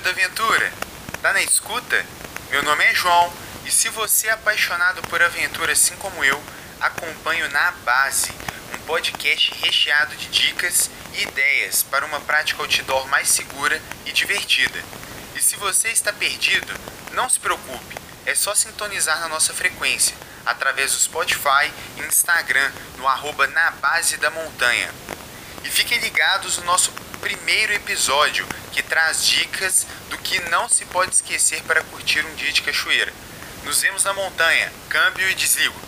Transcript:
Caminho da Aventura. Tá na escuta? Meu nome é João e se você é apaixonado por aventura assim como eu, acompanho Na Base, um podcast recheado de dicas e ideias para uma prática outdoor mais segura e divertida. E se você está perdido, não se preocupe, é só sintonizar na nossa frequência através do Spotify e Instagram no arroba na base da montanha. E fiquem ligados no nosso primeiro episódio, que traz dicas do que não se pode esquecer para curtir um dia de cachoeira. Nos vemos na montanha. Câmbio e desligo.